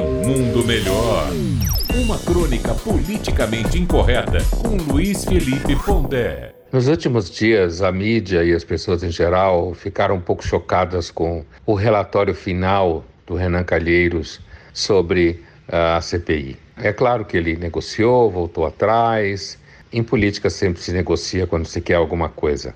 um mundo melhor. Uma crônica politicamente incorreta com Luiz Felipe Pondé. Nos últimos dias, a mídia e as pessoas em geral ficaram um pouco chocadas com o relatório final do Renan Calheiros sobre a CPI. É claro que ele negociou, voltou atrás. Em política sempre se negocia quando se quer alguma coisa.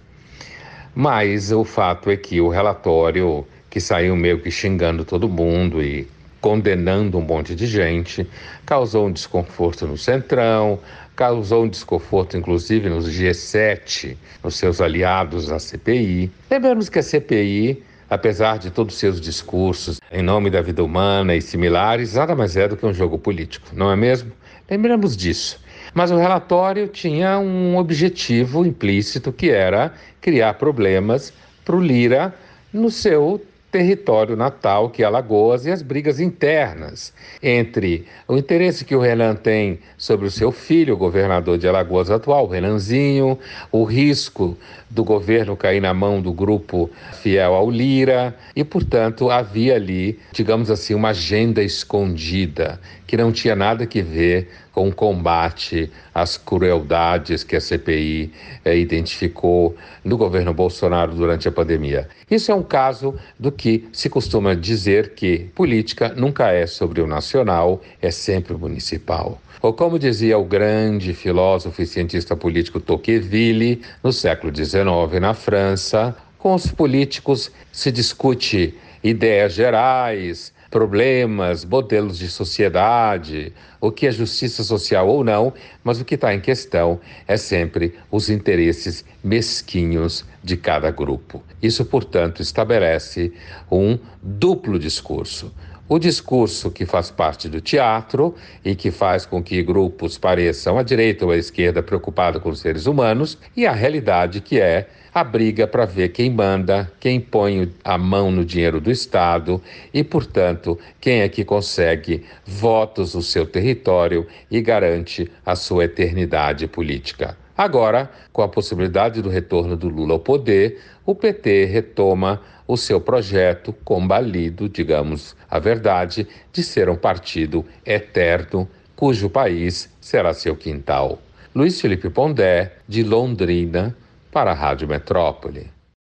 Mas o fato é que o relatório, que saiu meio que xingando todo mundo e condenando um monte de gente, causou um desconforto no Centrão, causou um desconforto inclusive nos G7, nos seus aliados na CPI. Lembramos que a CPI apesar de todos os seus discursos em nome da vida humana e similares, nada mais é do que um jogo político, não é mesmo? Lembramos disso. Mas o relatório tinha um objetivo implícito que era criar problemas para o Lira no seu território natal, que é Alagoas, e as brigas internas entre o interesse que o Renan tem sobre o seu filho, o governador de Alagoas atual, o Renanzinho, o risco do governo cair na mão do grupo fiel ao Lira, e, portanto, havia ali, digamos assim, uma agenda escondida que não tinha nada que ver com o combate às crueldades que a CPI eh, identificou no governo Bolsonaro durante a pandemia. Isso é um caso do que se costuma dizer que política nunca é sobre o nacional, é sempre municipal. Ou como dizia o grande filósofo e cientista político Tocqueville, no século XIX, na França, com os políticos se discute ideias gerais, problemas, modelos de sociedade, o que é justiça social ou não, mas o que está em questão é sempre os interesses mesquinhos de cada grupo. Isso, portanto, estabelece um duplo discurso. O discurso que faz parte do teatro e que faz com que grupos pareçam à direita ou à esquerda preocupados com os seres humanos, e a realidade que é a briga para ver quem manda, quem põe a mão no dinheiro do Estado e, portanto, quem é que consegue votos no seu território e garante a sua eternidade política. Agora, com a possibilidade do retorno do Lula ao poder, o PT retoma o seu projeto combalido, digamos a verdade, de ser um partido eterno cujo país será seu quintal. Luiz Felipe Pondé, de Londrina, para a Rádio Metrópole.